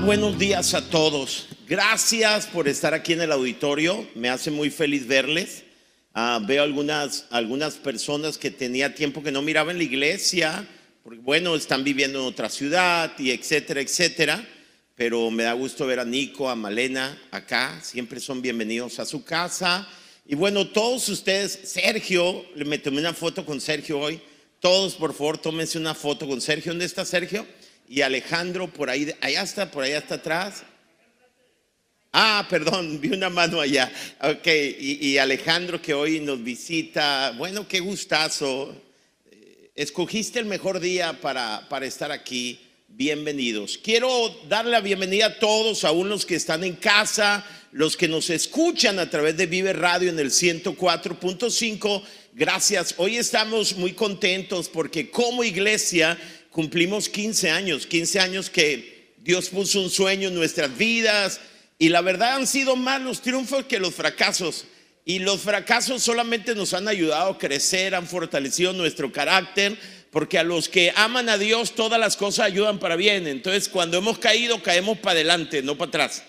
Buenos días a todos. Gracias por estar aquí en el auditorio. Me hace muy feliz verles. Ah, veo algunas, algunas personas que tenía tiempo que no miraba en la iglesia, porque bueno, están viviendo en otra ciudad y etcétera, etcétera. Pero me da gusto ver a Nico, a Malena acá. Siempre son bienvenidos a su casa. Y bueno, todos ustedes, Sergio, me tomé una foto con Sergio hoy. Todos, por favor, tómense una foto con Sergio. ¿Dónde está Sergio? Y Alejandro por ahí, allá está, por allá está atrás. Ah, perdón, vi una mano allá. Ok, y, Alejandro que hoy nos visita. Bueno, qué gustazo. Escogiste el mejor día para, para estar aquí. Bienvenidos. Quiero dar la bienvenida a todos, aún los que están en casa, los que nos escuchan a través de Vive Radio en el 104.5. Gracias. Hoy estamos muy contentos porque como iglesia cumplimos 15 años, 15 años que Dios puso un sueño en nuestras vidas y la verdad han sido más los triunfos que los fracasos. Y los fracasos solamente nos han ayudado a crecer, han fortalecido nuestro carácter, porque a los que aman a Dios todas las cosas ayudan para bien. Entonces cuando hemos caído, caemos para adelante, no para atrás.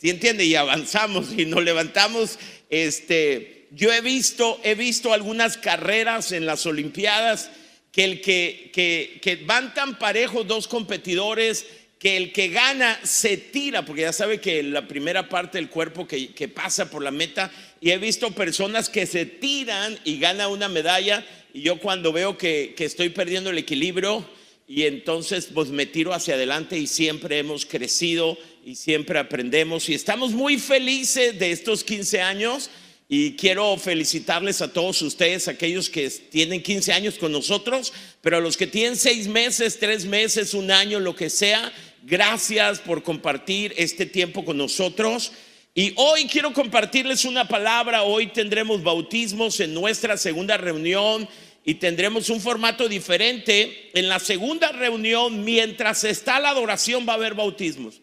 ¿Sí entiende? Y avanzamos y nos levantamos. Este, yo he visto, he visto algunas carreras en las Olimpiadas que el que, que, van tan parejos dos competidores que el que gana se tira, porque ya sabe que la primera parte del cuerpo que, que, pasa por la meta, y he visto personas que se tiran y gana una medalla, y yo cuando veo que, que estoy perdiendo el equilibrio, y entonces pues me tiro hacia adelante y siempre hemos crecido y siempre aprendemos, y estamos muy felices de estos 15 años y quiero felicitarles a todos ustedes, aquellos que tienen 15 años con nosotros, pero a los que tienen 6 meses, 3 meses, un año, lo que sea, gracias por compartir este tiempo con nosotros. Y hoy quiero compartirles una palabra, hoy tendremos bautismos en nuestra segunda reunión y tendremos un formato diferente. En la segunda reunión, mientras está la adoración, va a haber bautismos.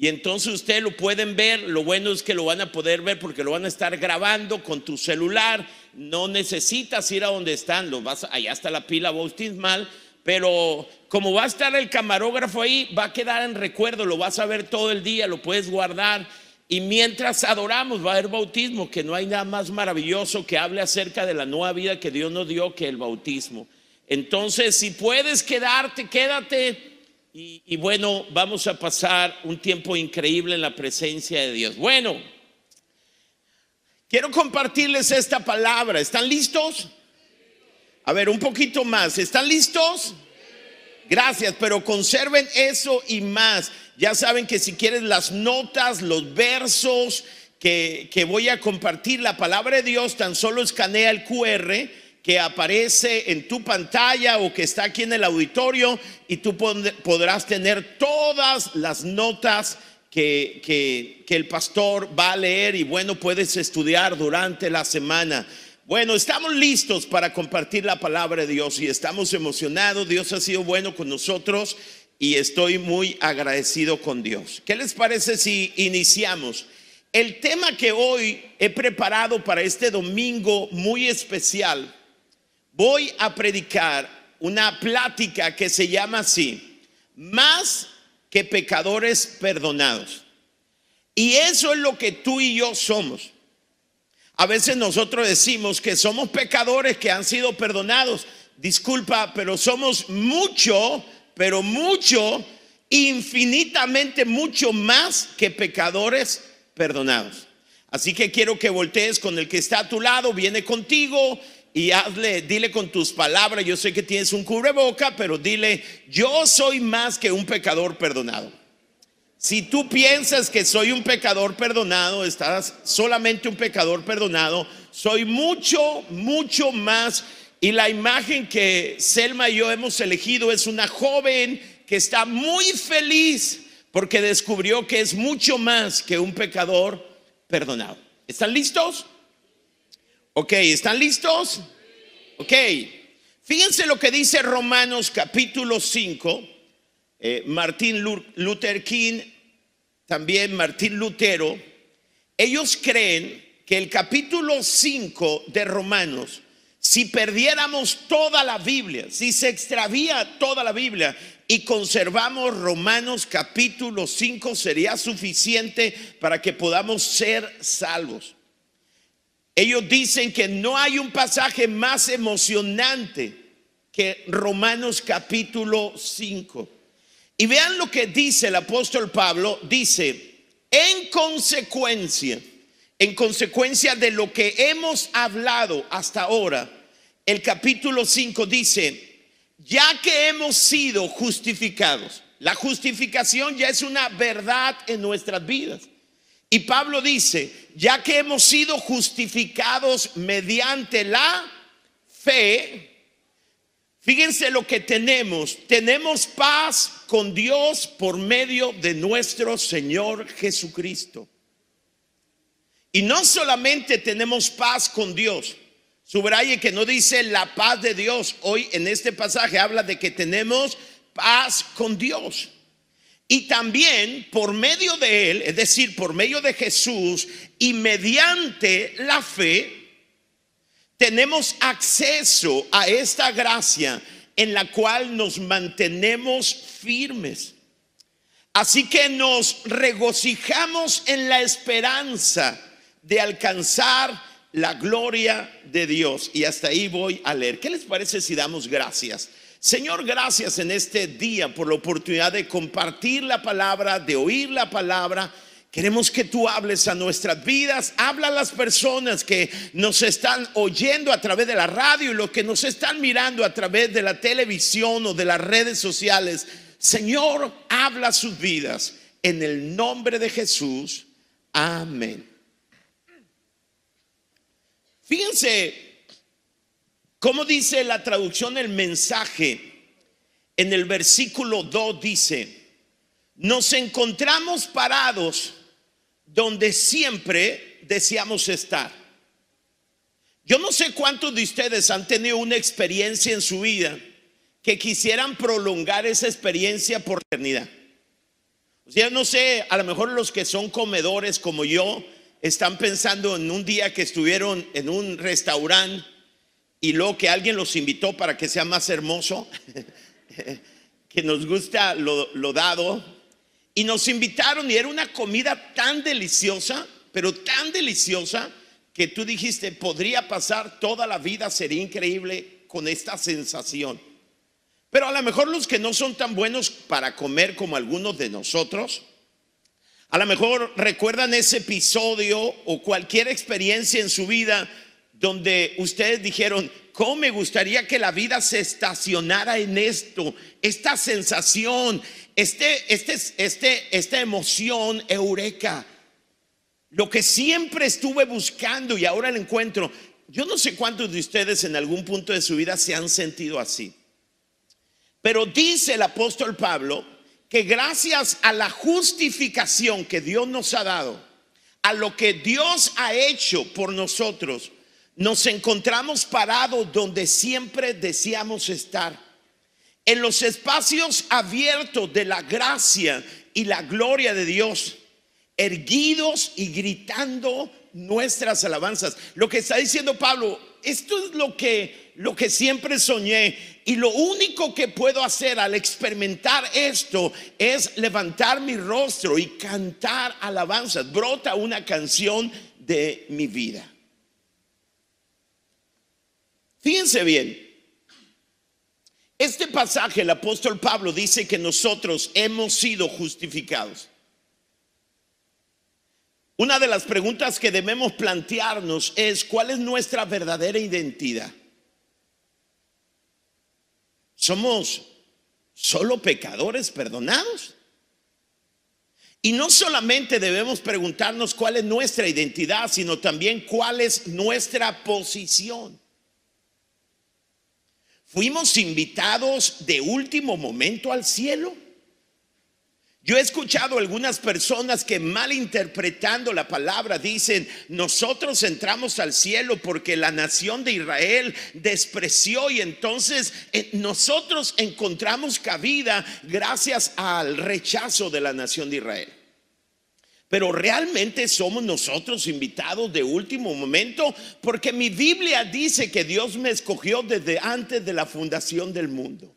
Y entonces ustedes lo pueden ver, lo bueno es que lo van a poder ver porque lo van a estar grabando con tu celular, no necesitas ir a donde están, vas, allá está la pila bautismal, pero como va a estar el camarógrafo ahí, va a quedar en recuerdo, lo vas a ver todo el día, lo puedes guardar. Y mientras adoramos va a haber bautismo, que no hay nada más maravilloso que hable acerca de la nueva vida que Dios nos dio que el bautismo. Entonces, si puedes quedarte, quédate y, bueno, vamos a pasar un tiempo increíble en la presencia de Dios. Bueno, quiero compartirles esta palabra. ¿Están listos? A ver, un poquito más. ¿Están listos? Gracias, pero conserven eso y más. Ya saben que si quieren las notas, los versos que, que voy a compartir, la palabra de Dios, tan solo escanea el QR que aparece en tu pantalla o que está aquí en el auditorio y tú podrás tener todas las notas que, que, el pastor va a leer y bueno, puedes estudiar durante la semana. Bueno, estamos listos para compartir la palabra de Dios y estamos emocionados. Dios ha sido bueno con nosotros y estoy muy agradecido con Dios. ¿Qué les parece si iniciamos? El tema que hoy he preparado para este domingo muy especial voy a predicar una plática que se llama así, más que pecadores perdonados. Y eso es lo que tú y yo somos. A veces nosotros decimos que somos pecadores que han sido perdonados. Disculpa, pero somos mucho, pero mucho, infinitamente mucho más que pecadores perdonados. Así que quiero que voltees con el que está a tu lado, viene contigo y hazle, dile con tus palabras, yo sé que tienes un cubreboca, pero dile, yo soy más que un pecador perdonado. Si tú piensas que soy un pecador perdonado, estás solamente un pecador perdonado, soy mucho, mucho más. Y la imagen que Selma y yo hemos elegido es una joven que está muy feliz porque descubrió que es mucho más que un pecador perdonado. ¿Están listos? Ok, ¿están listos? Ok, fíjense lo que dice Romanos capítulo 5. Eh, Martín Luther King, también Martín Lutero, ellos creen que el capítulo 5 de Romanos si perdiéramos toda la Biblia, si se extravía toda la Biblia y conservamos Romanos capítulo 5, sería suficiente para que podamos ser salvos. Ellos dicen que no hay un pasaje más emocionante que Romanos capítulo 5. Y vean lo que dice el apóstol Pablo, dice, en consecuencia, en consecuencia de lo que hemos hablado hasta ahora, el capítulo 5 dice, ya que hemos sido justificados, la justificación ya es una verdad en nuestras vidas. Y Pablo dice, ya que hemos sido justificados mediante la fe, fíjense lo que tenemos, tenemos paz con Dios por medio de nuestro Señor Jesucristo. Y no solamente tenemos paz con Dios, subraye que no dice la paz de Dios, hoy en este pasaje habla de que tenemos paz con Dios. Y también por medio de Él, es decir, por medio de Jesús y mediante la fe, tenemos acceso a esta gracia en la cual nos mantenemos firmes. Así que nos regocijamos en la esperanza de alcanzar la gloria de Dios. Y hasta ahí voy a leer. ¿Qué les parece si damos gracias? Señor, gracias en este día por la oportunidad de compartir la palabra, de oír la palabra. Queremos que tú hables a nuestras vidas, habla a las personas que nos están oyendo a través de la radio y los que nos están mirando a través de la televisión o de las redes sociales. Señor, habla sus vidas en el nombre de Jesús. Amén. Fíjense cómo dice la traducción el mensaje en el versículo 2 dice, nos encontramos parados donde siempre deseamos estar. Yo no sé cuántos de ustedes han tenido una experiencia en su vida que quisieran prolongar esa experiencia por eternidad. O sea, no sé, a lo mejor los que son comedores como yo, están pensando en un día que estuvieron en un restaurante y luego que alguien los invitó para que sea más hermoso, que nos gusta lo, dado, y nos invitaron y era una comida tan deliciosa, pero tan deliciosa, que tú dijiste, podría pasar toda la vida, sería increíble con esta sensación. Pero a lo mejor los que no son tan buenos para comer como algunos de nosotros, a lo mejor recuerdan ese episodio o cualquier experiencia en su vida donde ustedes dijeron, ¿cómo me gustaría que la vida se estacionara en esto? Esta sensación, este, este, este, esta emoción eureka. Lo que siempre estuve buscando y ahora lo encuentro. Yo no sé cuántos de ustedes en algún punto de su vida se han sentido así. Pero dice el apóstol Pablo que gracias a la justificación que Dios nos ha dado, a lo que Dios ha hecho por nosotros, nos encontramos parados donde siempre deseamos estar, en los espacios abiertos de la gracia y la gloria de Dios, erguidos y gritando nuestras alabanzas. Lo que está diciendo Pablo, esto es lo que, lo que siempre soñé. Y lo único que puedo hacer al experimentar esto es levantar mi rostro y cantar alabanzas. Brota una canción de mi vida. Fíjense bien. Este pasaje, el apóstol Pablo dice que nosotros hemos sido justificados. Una de las preguntas que debemos plantearnos es cuál es nuestra verdadera identidad. ¿Somos solo pecadores perdonados? Y no solamente debemos preguntarnos cuál es nuestra identidad, sino también cuál es nuestra posición. ¿Fuimos invitados de último momento al cielo? Yo he escuchado algunas personas que malinterpretando la palabra dicen, nosotros entramos al cielo porque la nación de Israel despreció y entonces eh, nosotros encontramos cabida gracias al rechazo de la nación de Israel. Pero realmente somos nosotros invitados de último momento, porque mi Biblia dice que Dios me escogió desde antes de la fundación del mundo.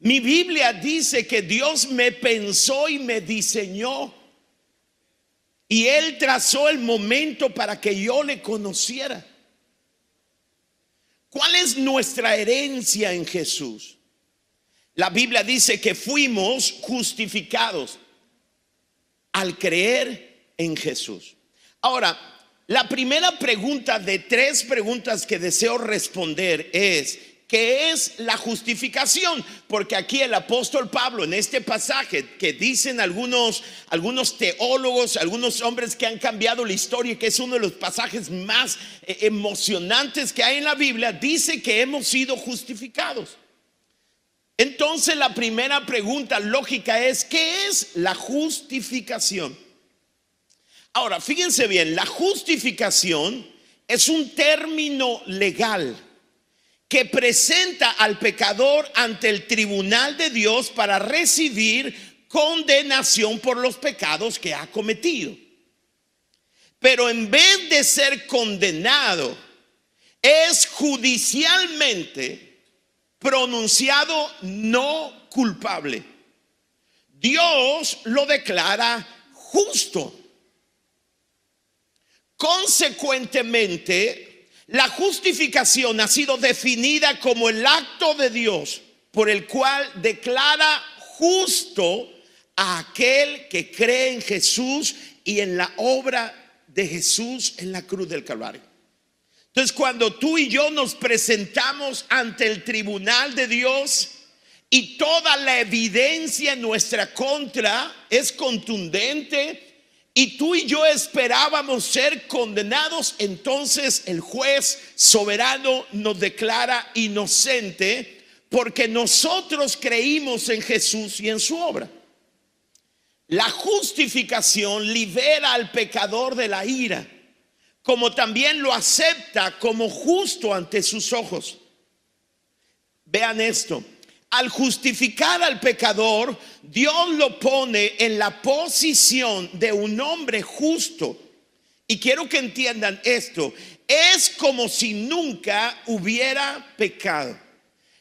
Mi Biblia dice que Dios me pensó y me diseñó. Y Él trazó el momento para que yo le conociera. ¿Cuál es nuestra herencia en Jesús? La Biblia dice que fuimos justificados al creer en Jesús. Ahora, la primera pregunta de tres preguntas que deseo responder es, ¿qué es la justificación? Porque aquí el apóstol Pablo en este pasaje que dicen algunos algunos teólogos, algunos hombres que han cambiado la historia, que es uno de los pasajes más eh, emocionantes que hay en la Biblia, dice que hemos sido justificados. Entonces la primera pregunta lógica es, ¿qué es la justificación? Ahora, fíjense bien, la justificación es un término legal que presenta al pecador ante el tribunal de Dios para recibir condenación por los pecados que ha cometido. Pero en vez de ser condenado, es judicialmente pronunciado no culpable. Dios lo declara justo. Consecuentemente, la justificación ha sido definida como el acto de Dios por el cual declara justo a aquel que cree en Jesús y en la obra de Jesús en la cruz del Calvario. Entonces, cuando tú y yo nos presentamos ante el tribunal de Dios y toda la evidencia en nuestra contra es contundente y tú y yo esperábamos ser condenados, entonces el juez soberano nos declara inocente porque nosotros creímos en Jesús y en su obra. La justificación libera al pecador de la ira como también lo acepta como justo ante sus ojos. Vean esto. Al justificar al pecador, Dios lo pone en la posición de un hombre justo. Y quiero que entiendan esto. Es como si nunca hubiera pecado.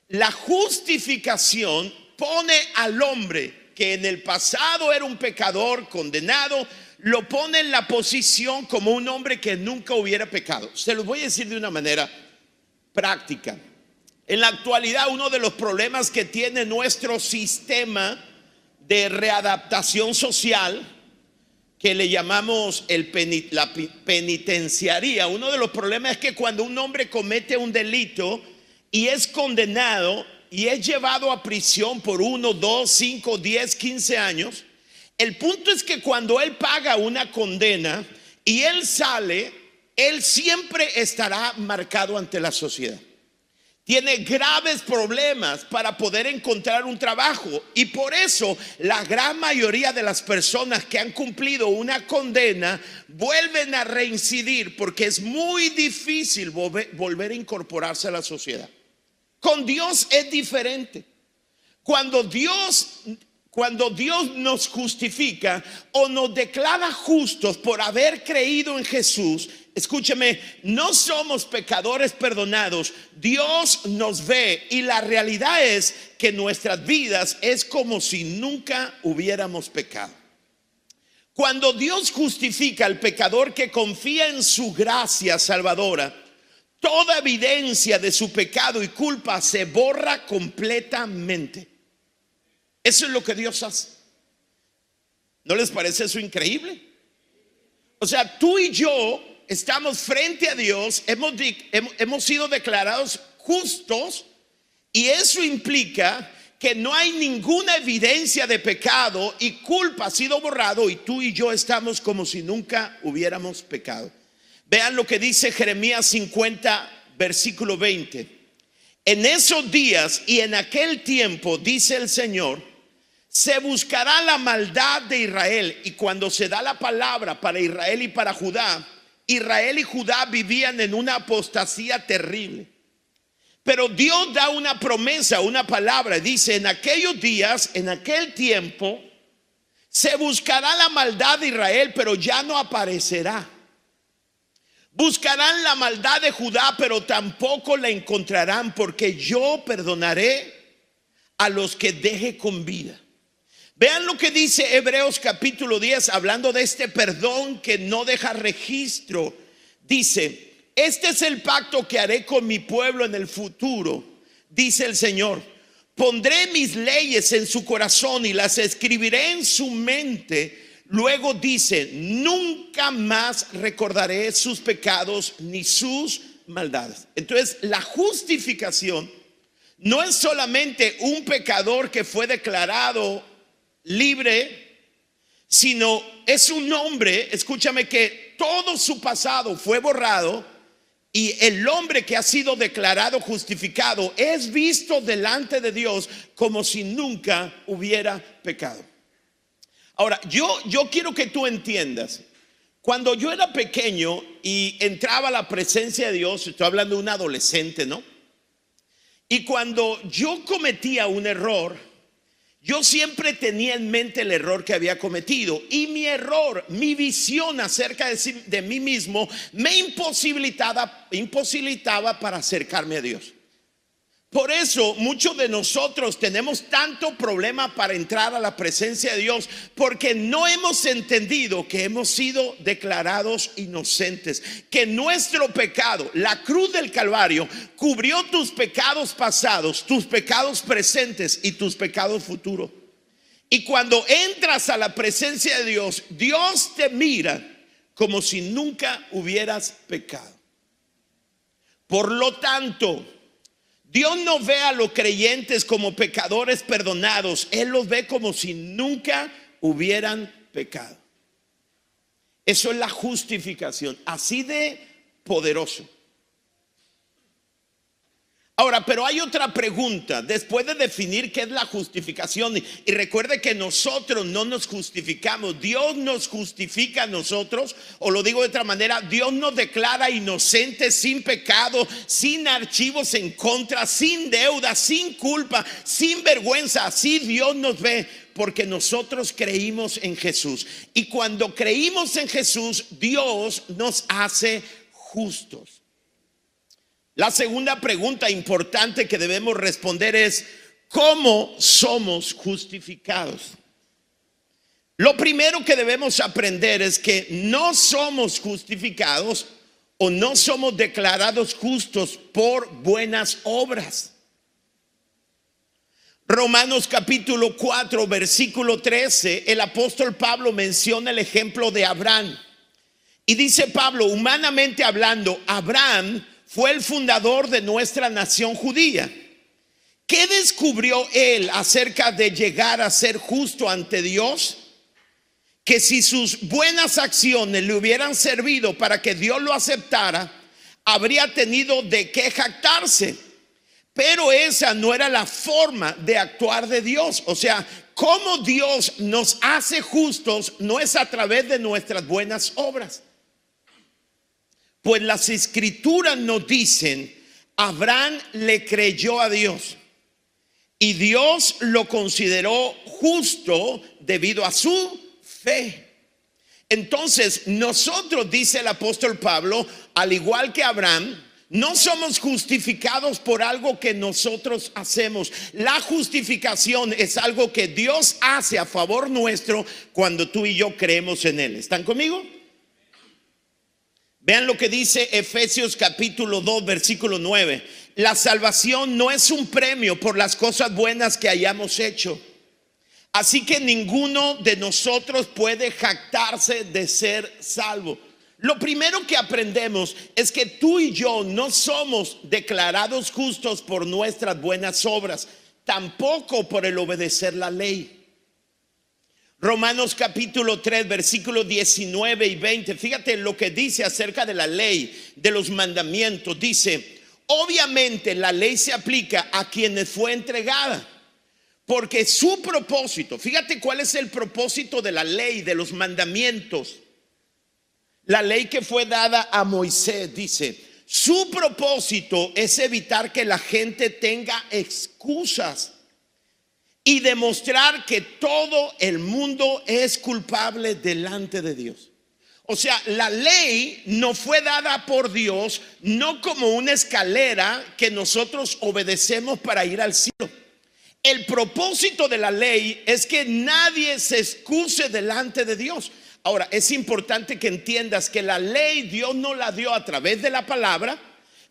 La justificación pone al hombre que en el pasado era un pecador condenado, lo pone en la posición como un hombre que nunca hubiera pecado. Se lo voy a decir de una manera práctica. En la actualidad uno de los problemas que tiene nuestro sistema de readaptación social, que le llamamos el la penitenciaría, uno de los problemas es que cuando un hombre comete un delito y es condenado y es llevado a prisión por uno, dos, cinco, diez, quince años, el punto es que cuando él paga una condena y él sale, él siempre estará marcado ante la sociedad. Tiene graves problemas para poder encontrar un trabajo y por eso la gran mayoría de las personas que han cumplido una condena vuelven a reincidir porque es muy difícil volver, a incorporarse a la sociedad. Con Dios es diferente. Cuando Dios cuando Dios nos justifica o nos declara justos por haber creído en Jesús, escúcheme, no somos pecadores perdonados. Dios nos ve y la realidad es que nuestras vidas es como si nunca hubiéramos pecado. Cuando Dios justifica al pecador que confía en su gracia salvadora, toda evidencia de su pecado y culpa se borra completamente. Eso es lo que Dios hace. ¿No les parece eso increíble? O sea, tú y yo estamos frente a Dios, hemos, hemos, sido declarados justos y eso implica que no hay ninguna evidencia de pecado y culpa ha sido borrado y tú y yo estamos como si nunca hubiéramos pecado. Vean lo que dice Jeremías 50, versículo 20. En esos días y en aquel tiempo, dice el Señor, se buscará la maldad de Israel. Y cuando se da la palabra para Israel y para Judá, Israel y Judá vivían en una apostasía terrible. Pero Dios da una promesa, una palabra. Dice, en aquellos días, en aquel tiempo, Se buscará la maldad de Israel, pero ya no aparecerá. Buscarán la maldad de Judá, pero tampoco la encontrarán, porque yo perdonaré a los que deje con vida. Vean lo que dice Hebreos capítulo 10, hablando de este perdón que no deja registro. Dice, este es el pacto que haré con mi pueblo en el futuro, dice el Señor. Pondré mis leyes en su corazón y las escribiré en su mente. Luego dice, nunca más recordaré sus pecados ni sus maldades. Entonces, la justificación no es solamente un pecador que fue declarado libre, sino es un hombre, escúchame, que todo su pasado fue borrado y el hombre que ha sido declarado justificado es visto delante de Dios como si nunca hubiera pecado. Ahora, yo, yo quiero que tú entiendas, cuando yo era pequeño y entraba a la presencia de Dios, estoy hablando de un adolescente, ¿no? Y cuando yo cometía un error, yo siempre tenía en mente el error que había cometido y mi error, mi visión acerca de, mí mismo me imposibilitaba, para acercarme a Dios. Por eso muchos de nosotros tenemos tanto problema para entrar a la presencia de Dios porque no hemos entendido que hemos sido declarados inocentes, que nuestro pecado, la cruz del Calvario, cubrió tus pecados pasados, tus pecados presentes y tus pecados futuros. Y cuando entras a la presencia de Dios, Dios te mira como si nunca hubieras pecado. Por lo tanto, Dios no ve a los creyentes como pecadores perdonados, Él los ve como si nunca hubieran pecado. Eso es la justificación, así de poderoso. Ahora, pero hay otra pregunta, después de definir qué es la justificación, y, recuerde que nosotros no nos justificamos, Dios nos justifica a nosotros, o lo digo de otra manera, Dios nos declara inocentes, sin pecado, sin archivos en contra, sin deuda, sin culpa, sin vergüenza, así Dios nos ve, porque nosotros creímos en Jesús. Y cuando creímos en Jesús, Dios nos hace justos. La segunda pregunta importante que debemos responder es, ¿cómo somos justificados? Lo primero que debemos aprender es que no somos justificados o no somos declarados justos por buenas obras. Romanos capítulo 4, versículo 13, el apóstol Pablo menciona el ejemplo de Abraham. Y dice Pablo, humanamente hablando, Abraham fue el fundador de nuestra nación judía. ¿Qué descubrió él acerca de llegar a ser justo ante Dios? Que si sus buenas acciones le hubieran servido para que Dios lo aceptara, habría tenido de qué jactarse. Pero esa no era la forma de actuar de Dios. O sea, cómo Dios nos hace justos no es a través de nuestras buenas obras. Pues las escrituras nos dicen, Abraham le creyó a Dios y Dios lo consideró justo debido a su fe. Entonces, nosotros, dice el apóstol Pablo, al igual que Abraham, no somos justificados por algo que nosotros hacemos. La justificación es algo que Dios hace a favor nuestro cuando tú y yo creemos en Él. ¿Están conmigo? Vean lo que dice Efesios capítulo 2, versículo 9. La salvación no es un premio por las cosas buenas que hayamos hecho. Así que ninguno de nosotros puede jactarse de ser salvo. Lo primero que aprendemos es que tú y yo no somos declarados justos por nuestras buenas obras, tampoco por el obedecer la ley. Romanos capítulo 3, versículos 19 y 20. Fíjate lo que dice acerca de la ley, de los mandamientos. Dice, obviamente la ley se aplica a quienes fue entregada. Porque su propósito, fíjate cuál es el propósito de la ley, de los mandamientos. La ley que fue dada a Moisés dice, su propósito es evitar que la gente tenga excusas y demostrar que todo el mundo es culpable delante de Dios. O sea, la ley no fue dada por Dios no como una escalera que nosotros obedecemos para ir al cielo. El propósito de la ley es que nadie se excuse delante de Dios. Ahora, es importante que entiendas que la ley Dios no la dio a través de la palabra,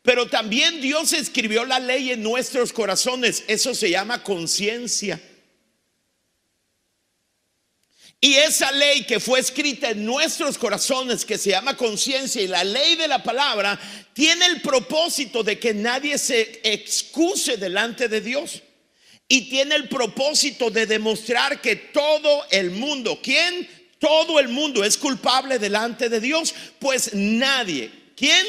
pero también Dios escribió la ley en nuestros corazones. Eso se llama conciencia. Y esa ley que fue escrita en nuestros corazones, que se llama conciencia y la ley de la palabra, tiene el propósito de que nadie se excuse delante de Dios. Y tiene el propósito de demostrar que todo el mundo, ¿quién? Todo el mundo es culpable delante de Dios, pues nadie, ¿quién?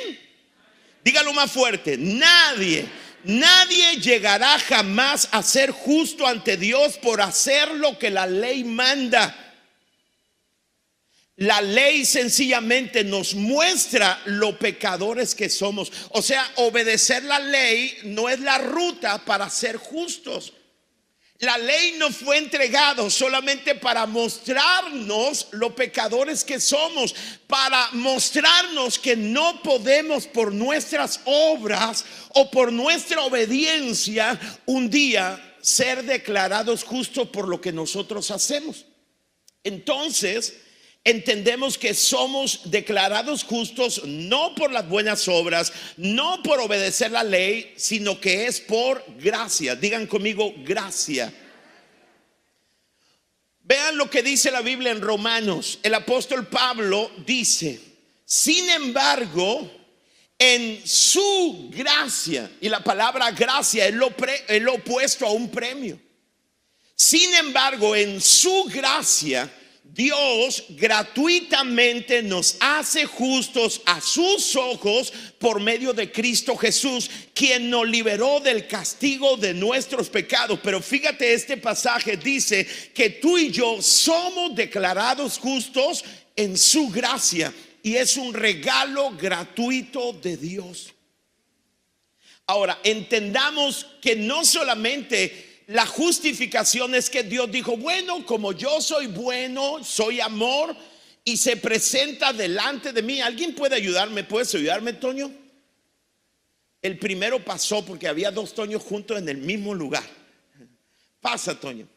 Dígalo más fuerte, nadie, nadie llegará jamás a ser justo ante Dios por hacer lo que la ley manda. La ley sencillamente nos muestra lo pecadores que somos. O sea, obedecer la ley no es la ruta para ser justos. La ley no fue entregado solamente para mostrarnos lo pecadores que somos, para mostrarnos que no podemos por nuestras obras o por nuestra obediencia un día ser declarados justos por lo que nosotros hacemos. Entonces, entendemos que somos declarados justos no por las buenas obras, no por obedecer la ley, sino que es por gracia. Digan conmigo, gracia. Vean lo que dice la Biblia en Romanos. El apóstol Pablo dice, sin embargo, en su gracia, y la palabra gracia es lo, es lo opuesto a un premio. Sin embargo, en su gracia, Dios gratuitamente nos hace justos a sus ojos por medio de Cristo Jesús, quien nos liberó del castigo de nuestros pecados. Pero fíjate, este pasaje dice que tú y yo somos declarados justos en su gracia y es un regalo gratuito de Dios. Ahora, entendamos que no solamente la justificación es que Dios dijo, bueno, como yo soy bueno, soy amor y se presenta delante de mí. ¿Alguien puede ayudarme? ¿Puedes ayudarme, Toño? El primero pasó porque había dos Toños juntos en el mismo lugar. Pasa, Toño.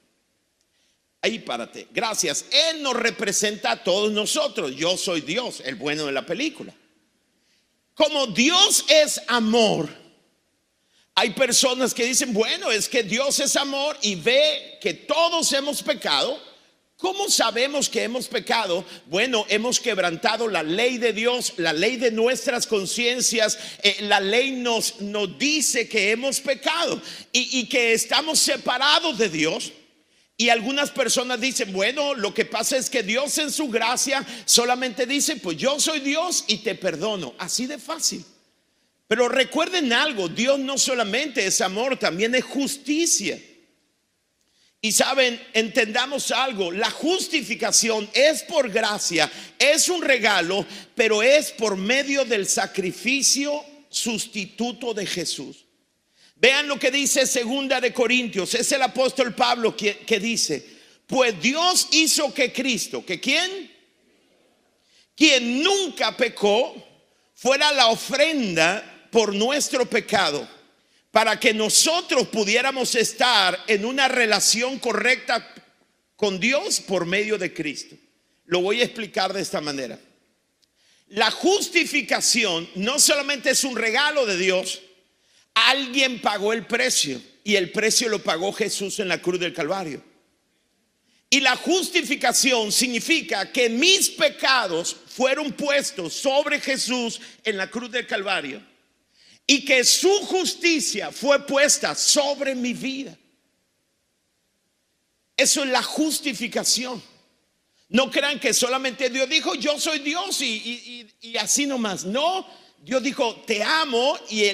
Ahí párate. Gracias. Él nos representa a todos nosotros. Yo soy Dios, el bueno de la película. Como Dios es amor, hay personas que dicen, bueno, es que Dios es amor y ve que todos hemos pecado. ¿Cómo sabemos que hemos pecado? Bueno, hemos quebrantado la ley de Dios, la ley de nuestras conciencias. Eh, la ley nos, nos dice que hemos pecado y, y que estamos separados de Dios. Y algunas personas dicen, bueno, lo que pasa es que Dios en su gracia solamente dice, pues yo soy Dios y te perdono. Así de fácil. Pero recuerden algo, Dios no solamente es amor, también es justicia. Y saben, entendamos algo, la justificación es por gracia, es un regalo, pero es por medio del sacrificio sustituto de Jesús. Vean lo que dice segunda de Corintios, es el apóstol Pablo que, que dice, pues Dios hizo que Cristo, que quién? Quien nunca pecó, fuera la ofrenda por nuestro pecado para que nosotros pudiéramos estar en una relación correcta con Dios por medio de Cristo. Lo voy a explicar de esta manera. La justificación no solamente es un regalo de Dios, alguien pagó el precio y el precio lo pagó Jesús en la cruz del Calvario. Y la justificación significa que mis pecados fueron puestos sobre Jesús en la cruz del Calvario y que su justicia fue puesta sobre mi vida. Eso es la justificación. No crean que solamente Dios dijo, yo soy Dios y, así nomás. No, Dios dijo, te amo y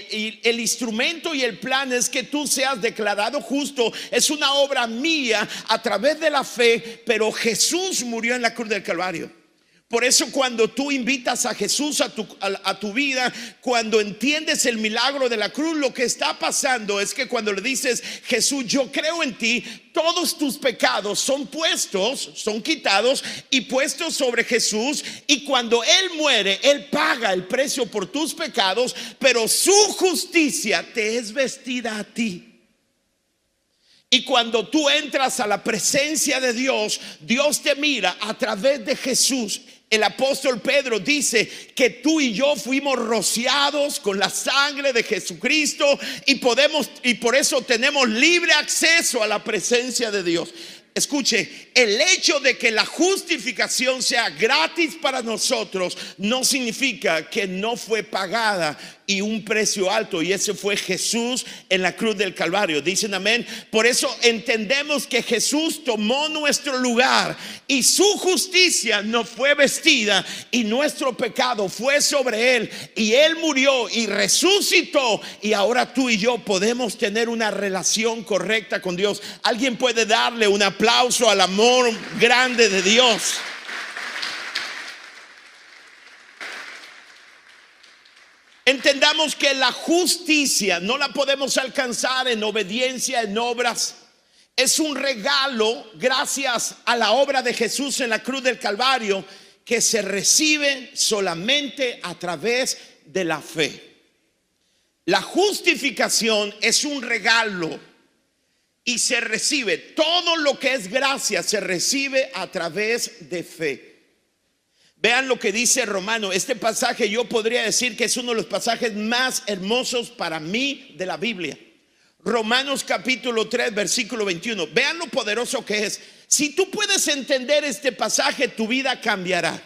el, instrumento y el plan es que tú seas declarado justo. Es una obra mía a través de la fe, pero Jesús murió en la cruz del Calvario. Por eso cuando tú invitas a Jesús a tu, vida, cuando entiendes el milagro de la cruz, lo que está pasando es que cuando le dices, Jesús, yo creo en ti, todos tus pecados son puestos, son quitados y puestos sobre Jesús. Y cuando Él muere, Él paga el precio por tus pecados, pero su justicia te es vestida a ti. Y cuando tú entras a la presencia de Dios, Dios te mira a través de Jesús el apóstol Pedro dice que tú y yo fuimos rociados con la sangre de Jesucristo y podemos y por eso tenemos libre acceso a la presencia de Dios. Escuche, el hecho de que la justificación sea gratis para nosotros no significa que no fue pagada y un precio alto y ese fue Jesús en la cruz del Calvario. Dicen amén. Por eso entendemos que Jesús tomó nuestro lugar y su justicia nos fue vestida y nuestro pecado fue sobre él y él murió y resucitó y ahora tú y yo podemos tener una relación correcta con Dios. Alguien puede darle un aplauso al amor grande de Dios. Entendamos que la justicia no la podemos alcanzar en obediencia, en obras. Es un regalo gracias a la obra de Jesús en la cruz del Calvario que se recibe solamente a través de la fe. La justificación es un regalo y se recibe, todo lo que es gracia se recibe a través de fe. Vean lo que dice Romano. Este pasaje yo podría decir que es uno de los pasajes más hermosos para mí de la Biblia. Romanos capítulo 3, versículo 21. Vean lo poderoso que es. Si tú puedes entender este pasaje, tu vida cambiará.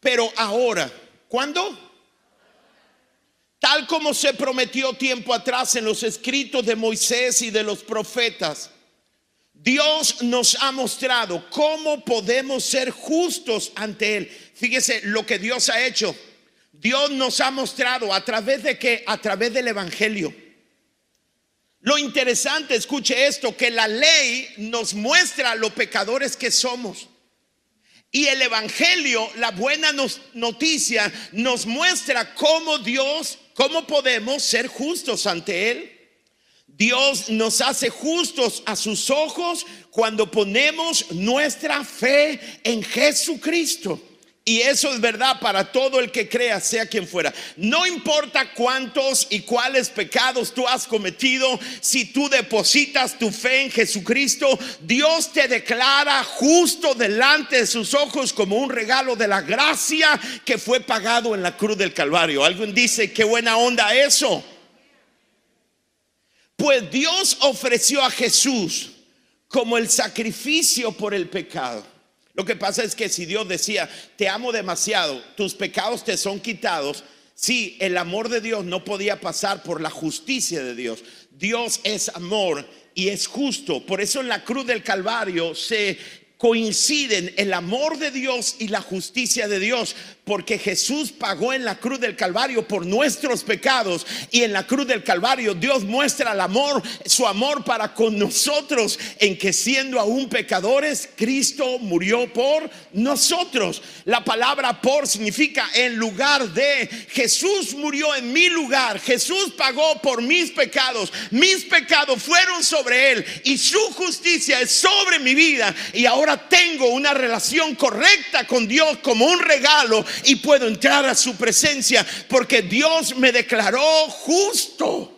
Pero ahora, ¿cuándo? Tal como se prometió tiempo atrás en los escritos de Moisés y de los profetas Dios nos ha mostrado cómo podemos ser justos ante Él. Fíjese lo que Dios ha hecho. Dios nos ha mostrado a través de que, a través del Evangelio. Lo interesante, escuche esto, que la ley nos muestra lo pecadores que somos. Y el Evangelio, la buena noticia, nos muestra cómo Dios, cómo podemos ser justos ante Él. Dios nos hace justos a sus ojos cuando ponemos nuestra fe en Jesucristo. Y eso es verdad para todo el que crea, sea quien fuera. No importa cuántos y cuáles pecados tú has cometido, si tú depositas tu fe en Jesucristo, Dios te declara justo delante de sus ojos como un regalo de la gracia que fue pagado en la cruz del Calvario. Alguien dice, qué buena onda eso. Pues Dios ofreció a Jesús como el sacrificio por el pecado. Lo que pasa es que si Dios decía, te amo demasiado, tus pecados te son quitados, si el amor de Dios no podía pasar por la justicia de Dios. Dios es amor y es justo. Por eso en la cruz del Calvario se coinciden el amor de Dios y la justicia de Dios, porque Jesús pagó en la cruz del Calvario por nuestros pecados y en la cruz del Calvario Dios muestra el amor, su amor para con nosotros en que siendo aún pecadores, Cristo murió por nosotros. La palabra por significa en lugar de Jesús murió en mi lugar, Jesús pagó por mis pecados, mis pecados fueron sobre él y su justicia es sobre mi vida y ahora tengo una relación correcta con Dios como un regalo y puedo entrar a su presencia porque Dios me declaró justo.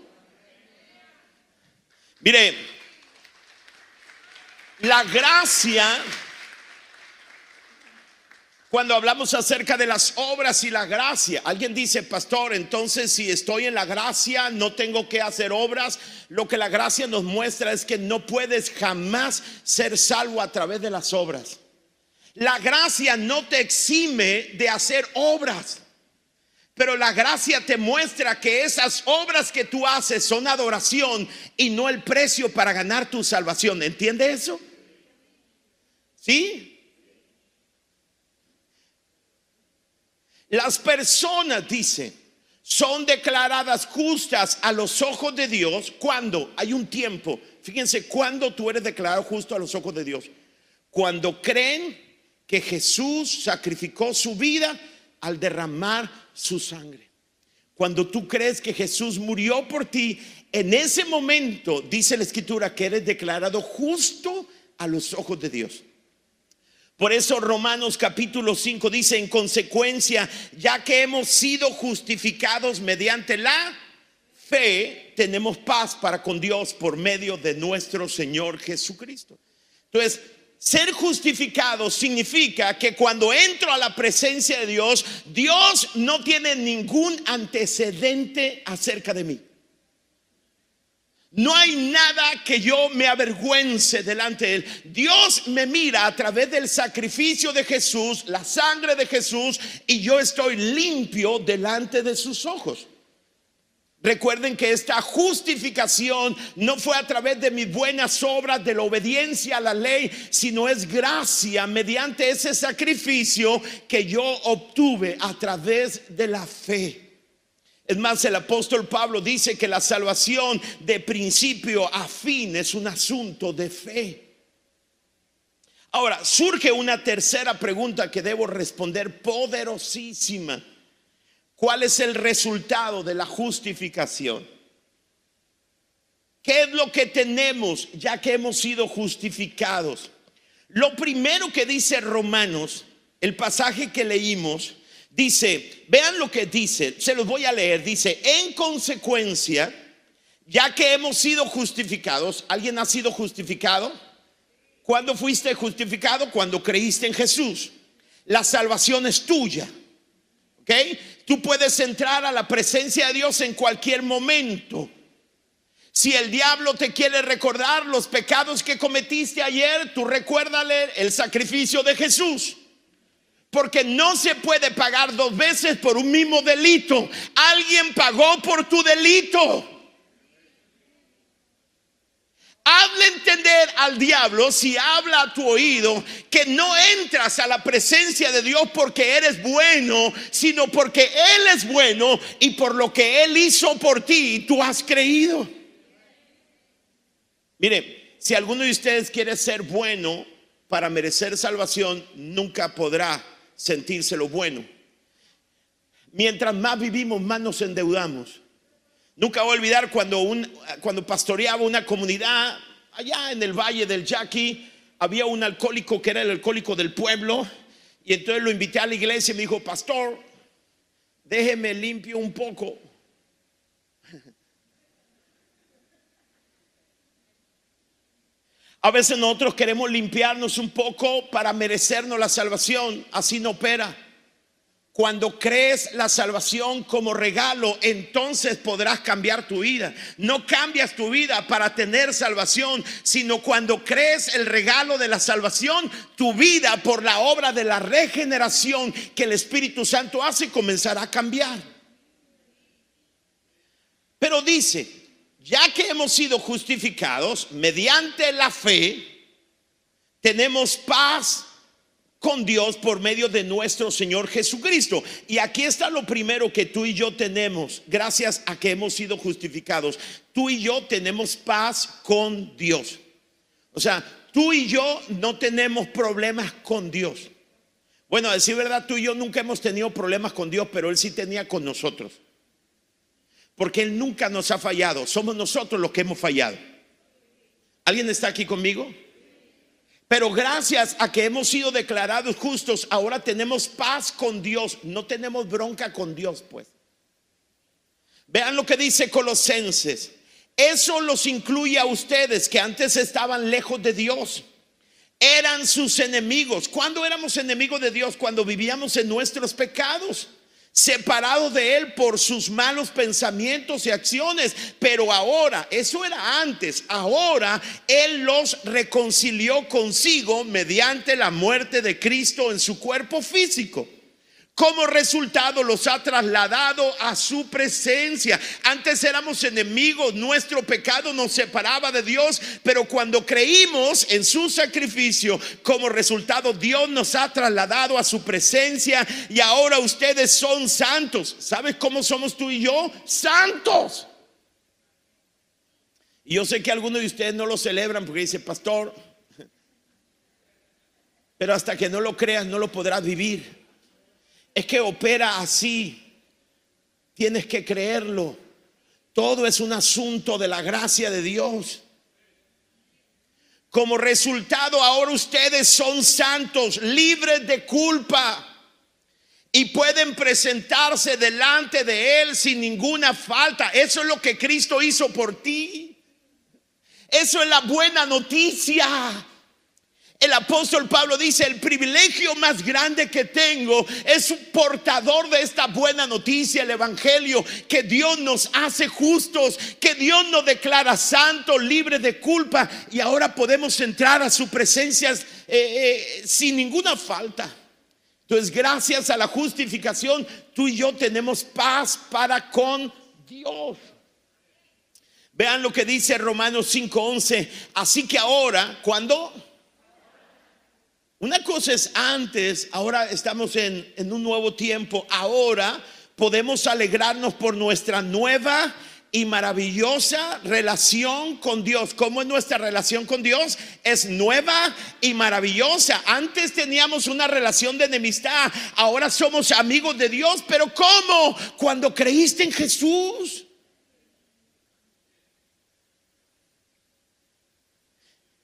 Mire, la gracia, cuando hablamos acerca de las obras y la gracia, alguien dice, pastor, entonces si estoy en la gracia, no tengo que hacer obras. Lo que la gracia nos muestra es que no puedes jamás ser salvo a través de las obras. La gracia no te exime de hacer obras. Pero la gracia te muestra que esas obras que tú haces son adoración y no el precio para ganar tu salvación. ¿Entiende eso? ¿Sí? Las personas, dice, son declaradas justas a los ojos de Dios cuando hay un tiempo. Fíjense, cuando tú eres declarado justo a los ojos de Dios. Cuando creen que Jesús sacrificó su vida al derramar su sangre. Cuando tú crees que Jesús murió por ti, en ese momento dice la escritura que eres declarado justo a los ojos de Dios. Por eso Romanos capítulo 5 dice, en consecuencia, ya que hemos sido justificados mediante la fe, tenemos paz para con Dios por medio de nuestro Señor Jesucristo. Entonces, ser justificado significa que cuando entro a la presencia de Dios, Dios no tiene ningún antecedente acerca de mí. No hay nada que yo me avergüence delante de Él. Dios me mira a través del sacrificio de Jesús, la sangre de Jesús, y yo estoy limpio delante de sus ojos. Recuerden que esta justificación no fue a través de mis buenas obras, de la obediencia a la ley, sino es gracia mediante ese sacrificio que yo obtuve a través de la fe. Es más, el apóstol Pablo dice que la salvación de principio a fin es un asunto de fe. Ahora, surge una tercera pregunta que debo responder poderosísima. ¿Cuál es el resultado de la justificación? ¿Qué es lo que tenemos ya que hemos sido justificados? Lo primero que dice Romanos, el pasaje que leímos, dice, vean lo que dice, se los voy a leer, dice, en consecuencia, ya que hemos sido justificados, ¿alguien ha sido justificado? ¿Cuándo fuiste justificado? Cuando creíste en Jesús. La salvación es tuya. ¿Ok? Tú puedes entrar a la presencia de Dios en cualquier momento. Si el diablo te quiere recordar los pecados que cometiste ayer, tú recuérdale el sacrificio de Jesús. Porque no se puede pagar dos veces por un mismo delito. Alguien pagó por tu delito. Hazle entender al diablo, si habla a tu oído, que no entras a la presencia de Dios porque eres bueno, sino porque Él es bueno y por lo que Él hizo por ti, tú has creído. Mire, si alguno de ustedes quiere ser bueno para merecer salvación, nunca podrá sentirse lo bueno. Mientras más vivimos, más nos endeudamos. Nunca voy a olvidar cuando, cuando pastoreaba una comunidad allá en el valle del Yaqui, había un alcohólico que era el alcohólico del pueblo, y entonces lo invité a la iglesia y me dijo, pastor, déjeme limpio un poco. A veces nosotros queremos limpiarnos un poco para merecernos la salvación, así no opera. Cuando crees la salvación como regalo, entonces podrás cambiar tu vida. No cambias tu vida para tener salvación, sino cuando crees el regalo de la salvación, tu vida por la obra de la regeneración que el Espíritu Santo hace comenzará a cambiar. Pero dice, ya que hemos sido justificados mediante la fe, tenemos paz con Dios por medio de nuestro Señor Jesucristo. Y aquí está lo primero que tú y yo tenemos, gracias a que hemos sido justificados. Tú y yo tenemos paz con Dios. O sea, tú y yo no tenemos problemas con Dios. Bueno, a decir verdad, tú y yo nunca hemos tenido problemas con Dios, pero Él sí tenía con nosotros. Porque Él nunca nos ha fallado, somos nosotros los que hemos fallado. ¿Alguien está aquí conmigo? Pero gracias a que hemos sido declarados justos, ahora tenemos paz con Dios. No tenemos bronca con Dios, pues. Vean lo que dice Colosenses. Eso los incluye a ustedes que antes estaban lejos de Dios. Eran sus enemigos. ¿Cuándo éramos enemigos de Dios? Cuando vivíamos en nuestros pecados separado de Él por sus malos pensamientos y acciones. Pero ahora, eso era antes, ahora Él los reconcilió consigo mediante la muerte de Cristo en su cuerpo físico. Como resultado los ha trasladado a su presencia. Antes éramos enemigos, nuestro pecado nos separaba de Dios, pero cuando creímos en su sacrificio, como resultado Dios nos ha trasladado a su presencia y ahora ustedes son santos. ¿Sabes cómo somos tú y yo? Santos. Y yo sé que algunos de ustedes no lo celebran porque dice, pastor, Pero hasta que no lo creas, no lo podrás vivir. Es que opera así. Tienes que creerlo. Todo es un asunto de la gracia de Dios. Como resultado, ahora ustedes son santos, libres de culpa y pueden presentarse delante de Él sin ninguna falta. Eso es lo que Cristo hizo por ti. Eso es la buena noticia. El apóstol Pablo dice, el privilegio más grande que tengo es un portador de esta buena noticia, el Evangelio, que Dios nos hace justos, que Dios nos declara santos, libres de culpa, y ahora podemos entrar a su presencia eh, eh, sin ninguna falta. Entonces, gracias a la justificación, tú y yo tenemos paz para con Dios. Vean lo que dice Romanos 5:11. Así que ahora, cuando una cosa es antes, ahora estamos en, en un nuevo tiempo, ahora podemos alegrarnos por nuestra nueva y maravillosa relación con Dios. ¿Cómo es nuestra relación con Dios? Es nueva y maravillosa. Antes teníamos una relación de enemistad, ahora somos amigos de Dios, pero ¿cómo? Cuando creíste en Jesús.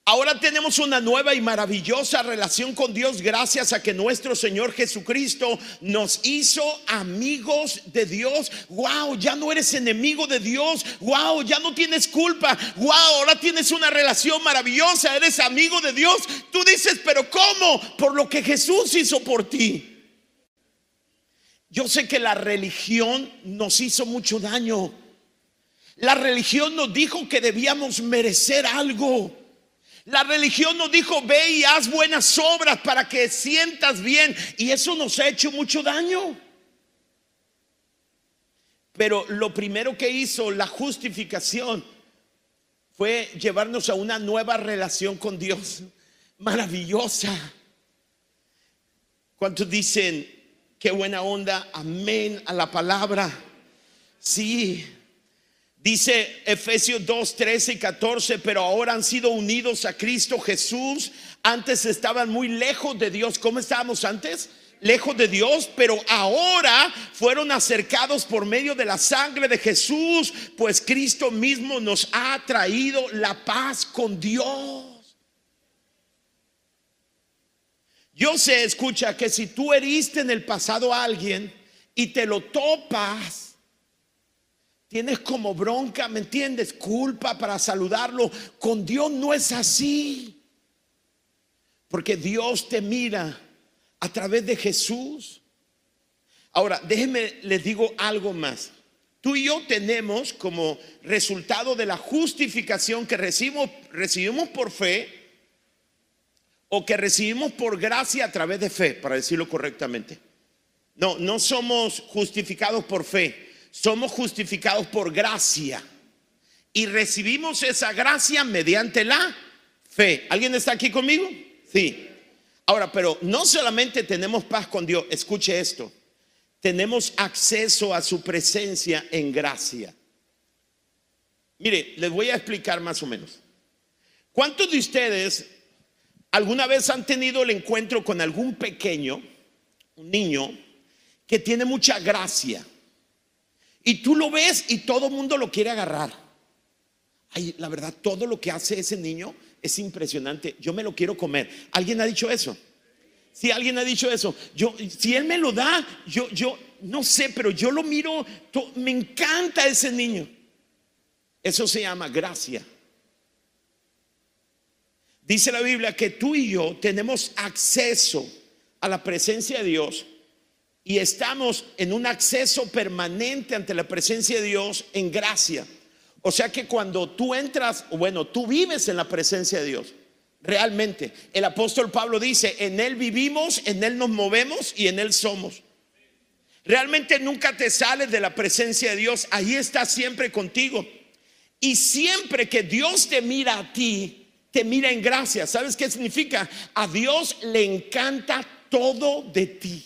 Ahora tenemos una nueva y maravillosa relación con Dios gracias a que nuestro Señor Jesucristo nos hizo amigos de Dios. Wow, ya no eres enemigo de Dios. Wow, ya no tienes culpa. Wow, ahora tienes una relación maravillosa. Eres amigo de Dios. Tú dices, pero ¿cómo? Por lo que Jesús hizo por ti. Yo sé que la religión nos hizo mucho daño. La religión nos dijo que debíamos merecer algo. La religión nos dijo, ve y haz buenas obras para que sientas bien. Y eso nos ha hecho mucho daño. Pero lo primero que hizo la justificación fue llevarnos a una nueva relación con Dios. Maravillosa. ¿Cuántos dicen, qué buena onda? Amén a la palabra. Sí. Dice Efesios 2, 13 y 14, pero ahora han sido unidos a Cristo Jesús. Antes estaban muy lejos de Dios. ¿Cómo estábamos antes? Lejos de Dios, pero ahora fueron acercados por medio de la sangre de Jesús, pues Cristo mismo nos ha traído la paz con Dios. Yo sé, escucha, que si tú heriste en el pasado a alguien y te lo topas, Tienes como bronca, ¿me entiendes? Culpa para saludarlo. Con Dios no es así. Porque Dios te mira a través de Jesús. Ahora, déjenme, les digo algo más. Tú y yo tenemos como resultado de la justificación que recibimos, recibimos por fe o que recibimos por gracia a través de fe, para decirlo correctamente. No, no somos justificados por fe somos justificados por gracia y recibimos esa gracia mediante la fe. ¿Alguien está aquí conmigo? Sí. Ahora, pero no solamente tenemos paz con Dios, escuche esto, tenemos acceso a su presencia en gracia. Mire, les voy a explicar más o menos. ¿Cuántos de ustedes alguna vez han tenido el encuentro con algún pequeño, un niño, que tiene mucha gracia? Y tú lo ves y todo mundo lo quiere agarrar. Ay, la verdad, todo lo que hace ese niño es impresionante. Yo me lo quiero comer. ¿Alguien ha dicho eso? Si alguien ha dicho eso, yo, si él me lo da, yo, yo, no sé, pero yo lo miro, me encanta ese niño. Eso se llama gracia. Dice la Biblia que tú y yo tenemos acceso a la presencia de Dios y estamos en un acceso permanente ante la presencia de Dios en gracia. O sea que cuando tú entras, bueno, tú vives en la presencia de Dios. Realmente, el apóstol Pablo dice, en Él vivimos, en Él nos movemos y en Él somos. Realmente nunca te sales de la presencia de Dios, ahí está siempre contigo. Y siempre que Dios te mira a ti, te mira en gracia. ¿Sabes qué significa? A Dios le encanta todo de ti.